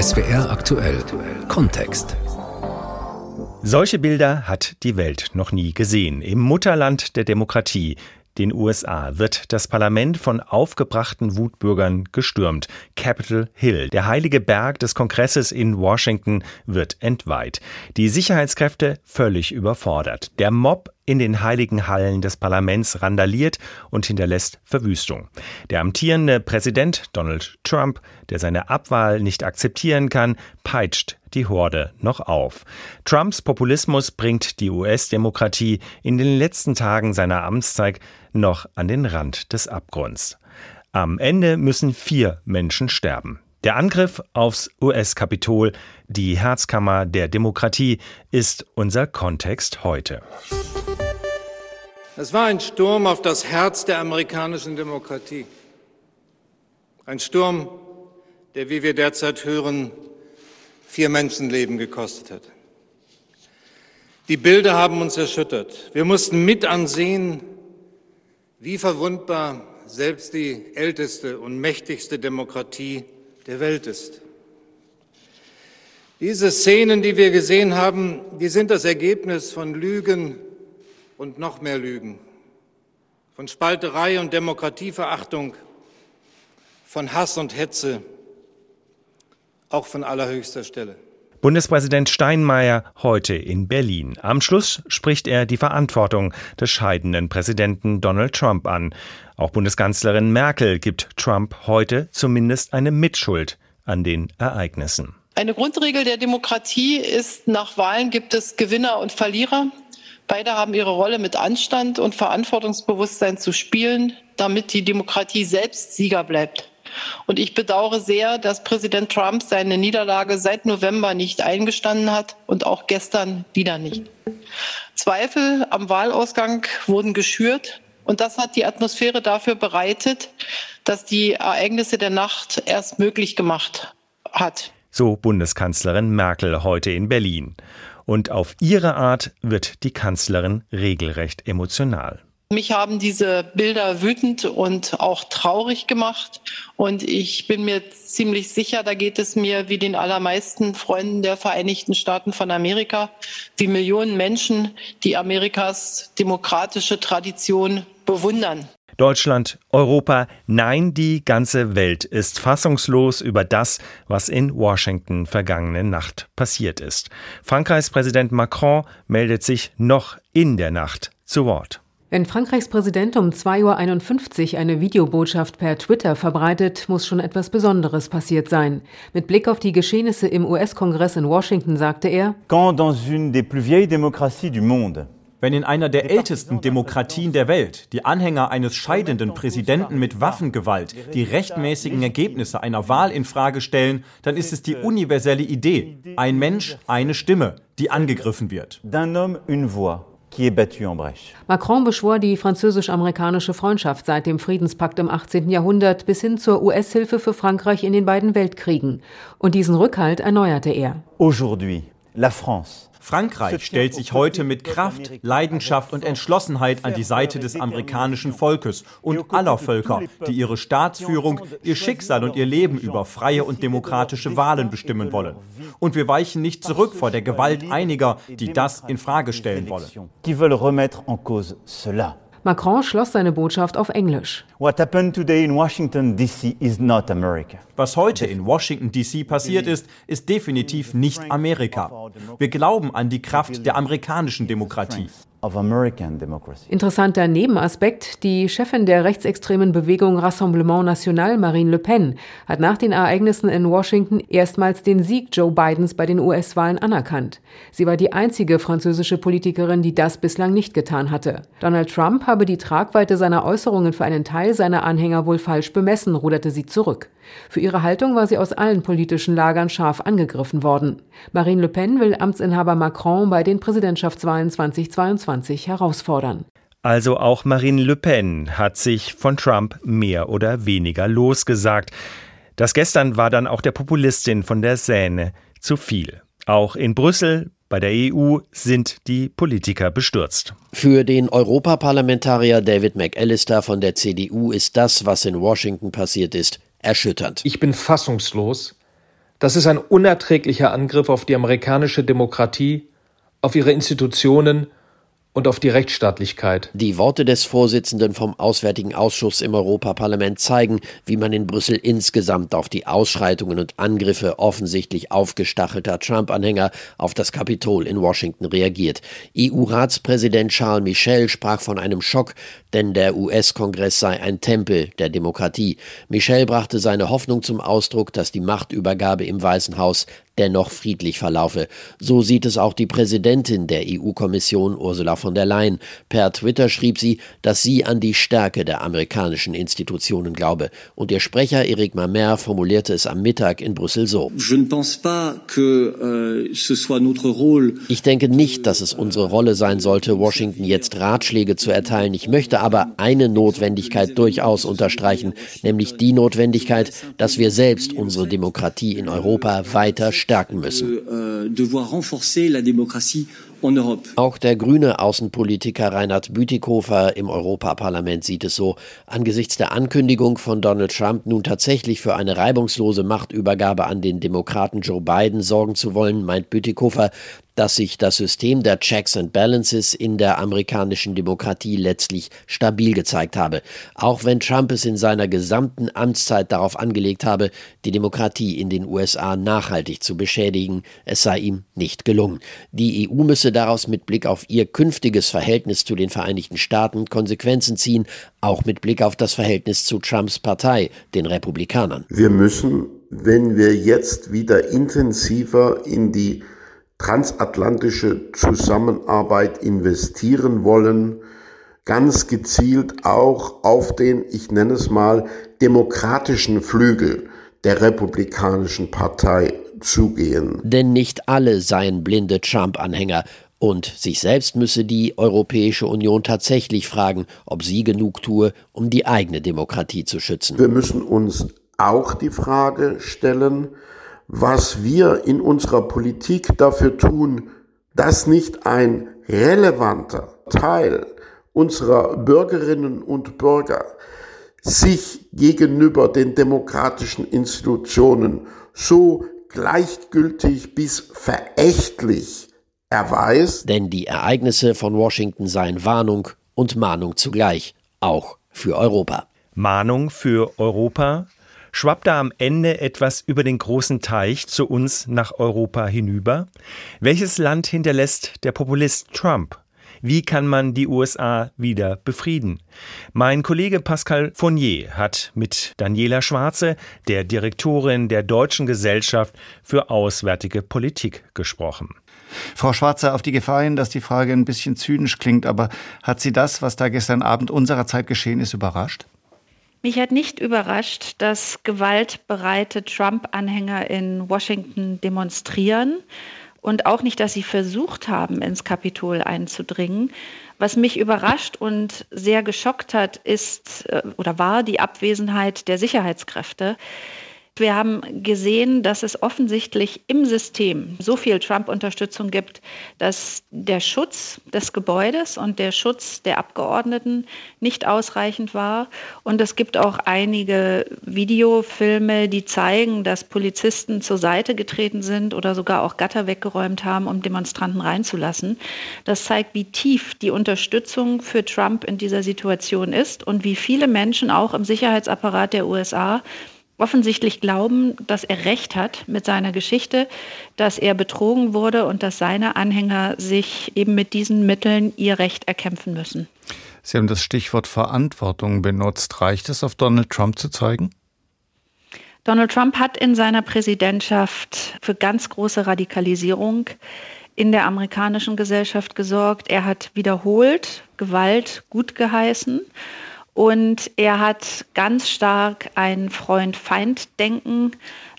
SWR aktuell Kontext. Solche Bilder hat die Welt noch nie gesehen. Im Mutterland der Demokratie den USA wird das Parlament von aufgebrachten Wutbürgern gestürmt. Capitol Hill, der heilige Berg des Kongresses in Washington, wird entweiht. Die Sicherheitskräfte völlig überfordert. Der Mob in den heiligen Hallen des Parlaments randaliert und hinterlässt Verwüstung. Der amtierende Präsident Donald Trump, der seine Abwahl nicht akzeptieren kann, peitscht die Horde noch auf. Trumps Populismus bringt die US-Demokratie in den letzten Tagen seiner Amtszeit noch an den Rand des Abgrunds. Am Ende müssen vier Menschen sterben. Der Angriff aufs US-Kapitol, die Herzkammer der Demokratie, ist unser Kontext heute. Es war ein Sturm auf das Herz der amerikanischen Demokratie. Ein Sturm, der, wie wir derzeit hören, vier Menschenleben gekostet hat. Die Bilder haben uns erschüttert. Wir mussten mit ansehen, wie verwundbar selbst die älteste und mächtigste Demokratie der Welt ist. Diese Szenen, die wir gesehen haben, die sind das Ergebnis von Lügen, und noch mehr Lügen, von Spalterei und Demokratieverachtung, von Hass und Hetze, auch von allerhöchster Stelle. Bundespräsident Steinmeier heute in Berlin. Am Schluss spricht er die Verantwortung des scheidenden Präsidenten Donald Trump an. Auch Bundeskanzlerin Merkel gibt Trump heute zumindest eine Mitschuld an den Ereignissen. Eine Grundregel der Demokratie ist, nach Wahlen gibt es Gewinner und Verlierer. Beide haben ihre Rolle mit Anstand und Verantwortungsbewusstsein zu spielen, damit die Demokratie selbst Sieger bleibt. Und ich bedauere sehr, dass Präsident Trump seine Niederlage seit November nicht eingestanden hat und auch gestern wieder nicht. Zweifel am Wahlausgang wurden geschürt und das hat die Atmosphäre dafür bereitet, dass die Ereignisse der Nacht erst möglich gemacht hat. So Bundeskanzlerin Merkel heute in Berlin. Und auf ihre Art wird die Kanzlerin regelrecht emotional. Mich haben diese Bilder wütend und auch traurig gemacht. Und ich bin mir ziemlich sicher, da geht es mir wie den allermeisten Freunden der Vereinigten Staaten von Amerika, wie Millionen Menschen, die Amerikas demokratische Tradition bewundern. Deutschland, Europa, nein, die ganze Welt ist fassungslos über das, was in Washington vergangene Nacht passiert ist. Frankreichs Präsident Macron meldet sich noch in der Nacht zu Wort. Wenn Frankreichs Präsident um 2.51 Uhr eine Videobotschaft per Twitter verbreitet, muss schon etwas Besonderes passiert sein. Mit Blick auf die Geschehnisse im US-Kongress in Washington sagte er, Quand dans une des plus vieilles démocraties du monde wenn in einer der ältesten Demokratien der Welt die Anhänger eines scheidenden Präsidenten mit Waffengewalt die rechtmäßigen Ergebnisse einer Wahl in Frage stellen, dann ist es die universelle Idee, ein Mensch, eine Stimme, die angegriffen wird. Macron beschwor die französisch-amerikanische Freundschaft seit dem Friedenspakt im 18. Jahrhundert bis hin zur US-Hilfe für Frankreich in den beiden Weltkriegen. Und diesen Rückhalt erneuerte er. Aujourd'hui, la France Frankreich stellt sich heute mit Kraft, Leidenschaft und Entschlossenheit an die Seite des amerikanischen Volkes und aller Völker, die ihre Staatsführung, ihr Schicksal und ihr Leben über freie und demokratische Wahlen bestimmen wollen. Und wir weichen nicht zurück vor der Gewalt einiger, die das in Frage stellen wollen. Macron schloss seine Botschaft auf Englisch. Was heute in Washington DC passiert ist, ist definitiv nicht Amerika. Wir glauben an die Kraft der amerikanischen Demokratie. Interessanter Nebenaspekt, die Chefin der rechtsextremen Bewegung Rassemblement National, Marine Le Pen, hat nach den Ereignissen in Washington erstmals den Sieg Joe Bidens bei den US-Wahlen anerkannt. Sie war die einzige französische Politikerin, die das bislang nicht getan hatte. Donald Trump habe die Tragweite seiner Äußerungen für einen Teil seiner Anhänger wohl falsch bemessen, ruderte sie zurück. Für ihre Haltung war sie aus allen politischen Lagern scharf angegriffen worden. Marine Le Pen will Amtsinhaber Macron bei den Präsidentschaftswahlen 2022 herausfordern. Also auch Marine Le Pen hat sich von Trump mehr oder weniger losgesagt. Das gestern war dann auch der Populistin von der Seine zu viel. Auch in Brüssel bei der EU sind die Politiker bestürzt. Für den Europaparlamentarier David McAllister von der CDU ist das, was in Washington passiert ist, erschütternd. Ich bin fassungslos, Das ist ein unerträglicher Angriff auf die amerikanische Demokratie, auf ihre Institutionen und auf die Rechtsstaatlichkeit. Die Worte des Vorsitzenden vom Auswärtigen Ausschuss im Europaparlament zeigen, wie man in Brüssel insgesamt auf die Ausschreitungen und Angriffe offensichtlich aufgestachelter Trump-Anhänger auf das Kapitol in Washington reagiert. EU-Ratspräsident Charles Michel sprach von einem Schock, denn der US-Kongress sei ein Tempel der Demokratie. Michel brachte seine Hoffnung zum Ausdruck, dass die Machtübergabe im Weißen Haus dennoch friedlich verlaufe. So sieht es auch die Präsidentin der EU-Kommission Ursula von der Leyen. Per Twitter schrieb sie, dass sie an die Stärke der amerikanischen Institutionen glaube. Und ihr Sprecher Eric Mamer formulierte es am Mittag in Brüssel so. Euh, ich denke nicht, dass es unsere Rolle sein sollte, Washington jetzt Ratschläge zu erteilen. Ich möchte aber eine Notwendigkeit durchaus unterstreichen, nämlich die Notwendigkeit, dass wir selbst unsere Demokratie in Europa weiter stärken müssen. Auch der grüne Außenpolitiker Reinhard Bütikofer im Europaparlament sieht es so. Angesichts der Ankündigung von Donald Trump nun tatsächlich für eine reibungslose Machtübergabe an den Demokraten Joe Biden sorgen zu wollen, meint Bütikofer, dass sich das System der Checks and Balances in der amerikanischen Demokratie letztlich stabil gezeigt habe, auch wenn Trump es in seiner gesamten Amtszeit darauf angelegt habe, die Demokratie in den USA nachhaltig zu beschädigen, es sei ihm nicht gelungen. Die EU müsse daraus mit Blick auf ihr künftiges Verhältnis zu den Vereinigten Staaten Konsequenzen ziehen, auch mit Blick auf das Verhältnis zu Trumps Partei, den Republikanern. Wir müssen, wenn wir jetzt wieder intensiver in die transatlantische Zusammenarbeit investieren wollen, ganz gezielt auch auf den, ich nenne es mal, demokratischen Flügel der Republikanischen Partei zugehen. Denn nicht alle seien blinde Trump-Anhänger. Und sich selbst müsse die Europäische Union tatsächlich fragen, ob sie genug tue, um die eigene Demokratie zu schützen. Wir müssen uns auch die Frage stellen, was wir in unserer Politik dafür tun, dass nicht ein relevanter Teil unserer Bürgerinnen und Bürger sich gegenüber den demokratischen Institutionen so gleichgültig bis verächtlich erweist. Denn die Ereignisse von Washington seien Warnung und Mahnung zugleich, auch für Europa. Mahnung für Europa, Schwappt da am Ende etwas über den großen Teich zu uns nach Europa hinüber? Welches Land hinterlässt der Populist Trump? Wie kann man die USA wieder befrieden? Mein Kollege Pascal Fournier hat mit Daniela Schwarze, der Direktorin der Deutschen Gesellschaft für Auswärtige Politik, gesprochen. Frau Schwarze, auf die Gefahr hin, dass die Frage ein bisschen zynisch klingt, aber hat Sie das, was da gestern Abend unserer Zeit geschehen ist, überrascht? Mich hat nicht überrascht, dass gewaltbereite Trump-Anhänger in Washington demonstrieren und auch nicht, dass sie versucht haben, ins Kapitol einzudringen. Was mich überrascht und sehr geschockt hat, ist äh, oder war die Abwesenheit der Sicherheitskräfte. Wir haben gesehen, dass es offensichtlich im System so viel Trump-Unterstützung gibt, dass der Schutz des Gebäudes und der Schutz der Abgeordneten nicht ausreichend war. Und es gibt auch einige Videofilme, die zeigen, dass Polizisten zur Seite getreten sind oder sogar auch Gatter weggeräumt haben, um Demonstranten reinzulassen. Das zeigt, wie tief die Unterstützung für Trump in dieser Situation ist und wie viele Menschen auch im Sicherheitsapparat der USA offensichtlich glauben, dass er recht hat mit seiner Geschichte, dass er betrogen wurde und dass seine Anhänger sich eben mit diesen Mitteln ihr Recht erkämpfen müssen. Sie haben das Stichwort Verantwortung benutzt. Reicht es, auf Donald Trump zu zeigen? Donald Trump hat in seiner Präsidentschaft für ganz große Radikalisierung in der amerikanischen Gesellschaft gesorgt. Er hat wiederholt Gewalt gut geheißen und er hat ganz stark ein Freund-Feind-Denken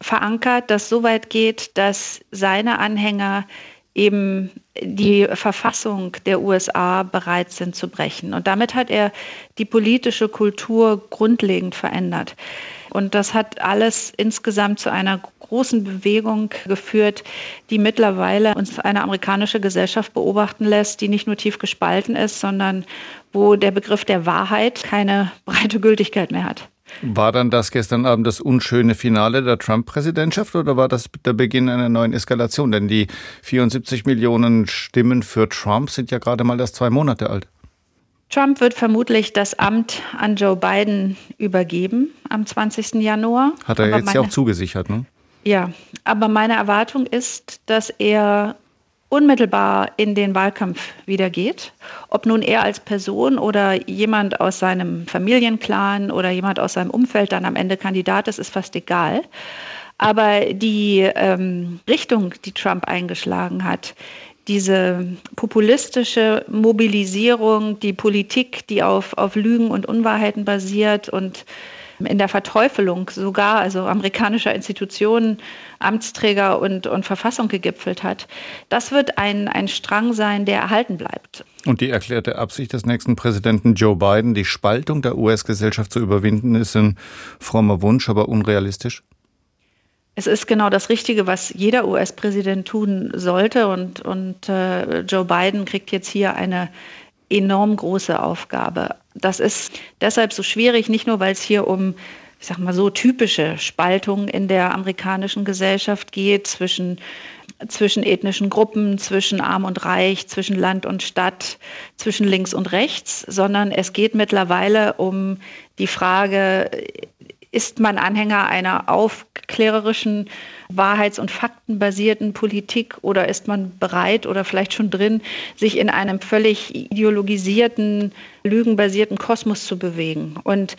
verankert, das so weit geht, dass seine Anhänger eben die Verfassung der USA bereit sind zu brechen. Und damit hat er die politische Kultur grundlegend verändert. Und das hat alles insgesamt zu einer großen Bewegung geführt, die mittlerweile uns eine amerikanische Gesellschaft beobachten lässt, die nicht nur tief gespalten ist, sondern wo der Begriff der Wahrheit keine breite Gültigkeit mehr hat. War dann das gestern Abend das unschöne Finale der Trump-Präsidentschaft oder war das der Beginn einer neuen Eskalation? Denn die 74 Millionen Stimmen für Trump sind ja gerade mal erst zwei Monate alt. Trump wird vermutlich das Amt an Joe Biden übergeben am 20. Januar. Hat er aber jetzt ja auch zugesichert, ne? Ja, aber meine Erwartung ist, dass er unmittelbar in den Wahlkampf wieder geht. Ob nun er als Person oder jemand aus seinem Familienclan oder jemand aus seinem Umfeld dann am Ende Kandidat ist, ist fast egal. Aber die ähm, Richtung, die Trump eingeschlagen hat, diese populistische Mobilisierung, die Politik, die auf, auf Lügen und Unwahrheiten basiert und in der Verteufelung sogar, also amerikanischer Institutionen, Amtsträger und, und Verfassung gegipfelt hat. Das wird ein, ein Strang sein, der erhalten bleibt. Und die erklärte Absicht des nächsten Präsidenten Joe Biden, die Spaltung der US-Gesellschaft zu überwinden, ist ein frommer Wunsch, aber unrealistisch? Es ist genau das Richtige, was jeder US-Präsident tun sollte. Und, und äh, Joe Biden kriegt jetzt hier eine enorm große Aufgabe. Das ist deshalb so schwierig, nicht nur, weil es hier um, ich sag mal so, typische Spaltungen in der amerikanischen Gesellschaft geht zwischen zwischen ethnischen Gruppen, zwischen Arm und Reich, zwischen Land und Stadt, zwischen links und rechts, sondern es geht mittlerweile um die Frage, ist man Anhänger einer aufklärerischen, wahrheits- und faktenbasierten Politik oder ist man bereit oder vielleicht schon drin, sich in einem völlig ideologisierten, lügenbasierten Kosmos zu bewegen? Und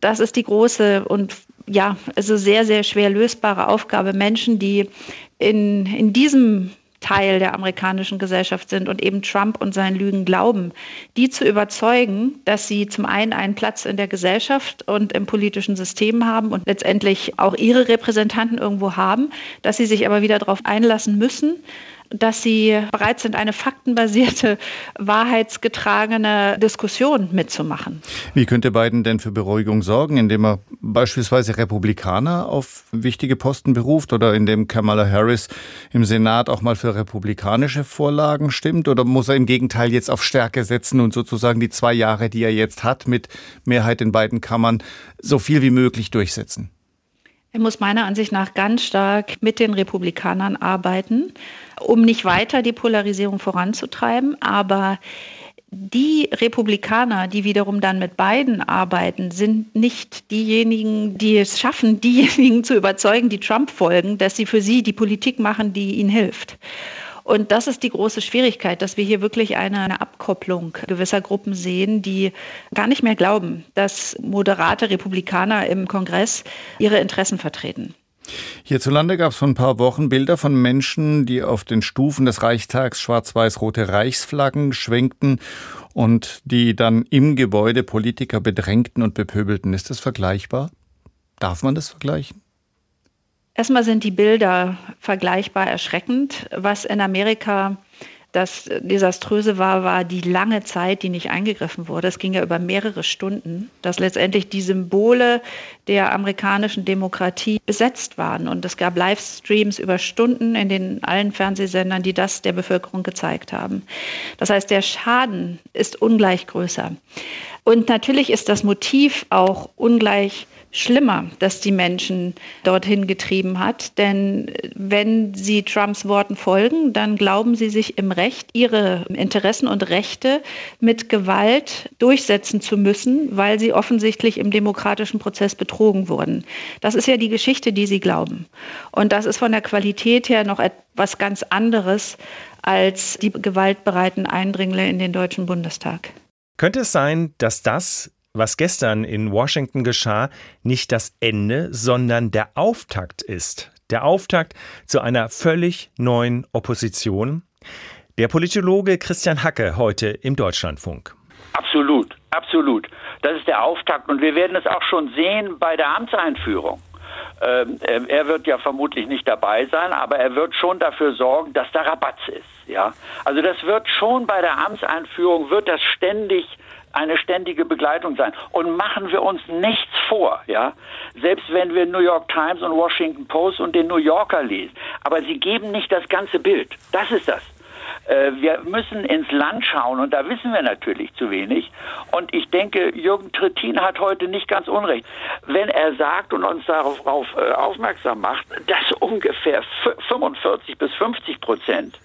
das ist die große und ja, also sehr, sehr schwer lösbare Aufgabe, Menschen, die in, in diesem Teil der amerikanischen Gesellschaft sind und eben Trump und seinen Lügen glauben, die zu überzeugen, dass sie zum einen einen Platz in der Gesellschaft und im politischen System haben und letztendlich auch ihre Repräsentanten irgendwo haben, dass sie sich aber wieder darauf einlassen müssen, dass sie bereit sind, eine faktenbasierte, wahrheitsgetragene Diskussion mitzumachen. Wie könnte Biden denn für Beruhigung sorgen, indem er beispielsweise Republikaner auf wichtige Posten beruft oder indem Kamala Harris im Senat auch mal für republikanische Vorlagen stimmt? Oder muss er im Gegenteil jetzt auf Stärke setzen und sozusagen die zwei Jahre, die er jetzt hat, mit Mehrheit in beiden Kammern, so viel wie möglich durchsetzen? Er muss meiner Ansicht nach ganz stark mit den Republikanern arbeiten, um nicht weiter die Polarisierung voranzutreiben. Aber die Republikaner, die wiederum dann mit Biden arbeiten, sind nicht diejenigen, die es schaffen, diejenigen zu überzeugen, die Trump folgen, dass sie für sie die Politik machen, die ihnen hilft. Und das ist die große Schwierigkeit, dass wir hier wirklich eine, eine Abkopplung gewisser Gruppen sehen, die gar nicht mehr glauben, dass moderate Republikaner im Kongress ihre Interessen vertreten. Hierzulande gab es vor ein paar Wochen Bilder von Menschen, die auf den Stufen des Reichstags schwarz-weiß-rote Reichsflaggen schwenkten und die dann im Gebäude Politiker bedrängten und bepöbelten. Ist das vergleichbar? Darf man das vergleichen? Erstmal sind die Bilder vergleichbar erschreckend. Was in Amerika das Desaströse war, war die lange Zeit, die nicht eingegriffen wurde. Es ging ja über mehrere Stunden, dass letztendlich die Symbole der amerikanischen Demokratie besetzt waren. Und es gab Livestreams über Stunden in den allen Fernsehsendern, die das der Bevölkerung gezeigt haben. Das heißt, der Schaden ist ungleich größer. Und natürlich ist das Motiv auch ungleich schlimmer, dass die Menschen dorthin getrieben hat. Denn wenn sie Trumps Worten folgen, dann glauben sie sich im Recht, ihre Interessen und Rechte mit Gewalt durchsetzen zu müssen, weil sie offensichtlich im demokratischen Prozess betrogen wurden. Das ist ja die Geschichte, die sie glauben. Und das ist von der Qualität her noch etwas ganz anderes als die gewaltbereiten Eindringlinge in den Deutschen Bundestag. Könnte es sein, dass das was gestern in Washington geschah, nicht das Ende, sondern der Auftakt ist. Der Auftakt zu einer völlig neuen Opposition. Der Politologe Christian Hacke heute im Deutschlandfunk. Absolut, absolut. Das ist der Auftakt und wir werden es auch schon sehen bei der Amtseinführung. Ähm, er wird ja vermutlich nicht dabei sein, aber er wird schon dafür sorgen, dass da Rabatz ist. Ja, also das wird schon bei der Amtseinführung wird das ständig eine ständige Begleitung sein. Und machen wir uns nichts vor, ja. Selbst wenn wir New York Times und Washington Post und den New Yorker lesen. Aber sie geben nicht das ganze Bild. Das ist das. Äh, wir müssen ins Land schauen und da wissen wir natürlich zu wenig. Und ich denke, Jürgen Trittin hat heute nicht ganz unrecht, wenn er sagt und uns darauf äh, aufmerksam macht, dass ungefähr 45 bis 50 Prozent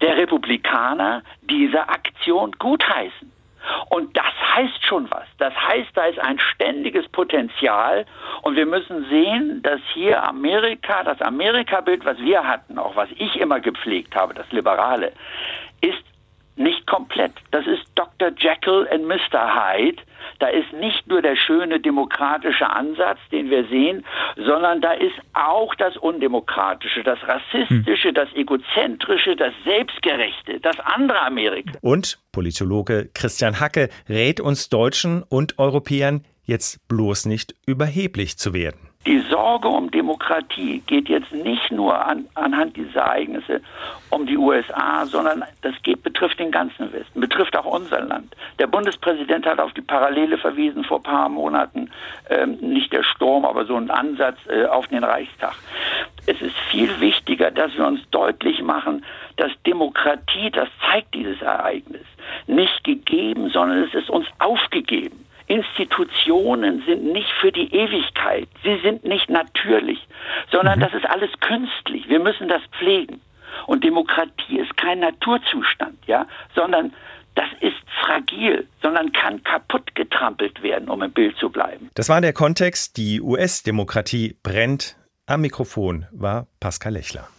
der Republikaner diese Aktion gutheißen. Und das heißt schon was. Das heißt, da ist ein ständiges Potenzial und wir müssen sehen, dass hier Amerika, das Amerika-Bild, was wir hatten, auch was ich immer gepflegt habe, das Liberale, ist nicht komplett. Das ist Dr. Jekyll und Mr. Hyde. Da ist nicht nur der schöne demokratische Ansatz, den wir sehen, sondern da ist auch das Undemokratische, das Rassistische, hm. das Egozentrische, das Selbstgerechte, das andere Amerika. Und Politologe Christian Hacke rät uns Deutschen und Europäern, jetzt bloß nicht überheblich zu werden. Die Sorge um Demokratie geht jetzt nicht nur an, anhand dieser Ereignisse um die USA, sondern das geht, betrifft den ganzen Westen, betrifft auch unser Land. Der Bundespräsident hat auf die Parallele verwiesen vor paar Monaten, ähm, nicht der Sturm, aber so ein Ansatz äh, auf den Reichstag. Es ist viel wichtiger, dass wir uns deutlich machen, dass Demokratie, das zeigt dieses Ereignis, nicht gegeben, sondern es ist uns aufgegeben. Institutionen sind nicht für die Ewigkeit. Sie sind nicht natürlich, sondern mhm. das ist alles künstlich. Wir müssen das pflegen. Und Demokratie ist kein Naturzustand, ja, sondern das ist fragil, sondern kann kaputt getrampelt werden, um im Bild zu bleiben. Das war der Kontext. Die US-Demokratie brennt. Am Mikrofon war Pascal Lechler.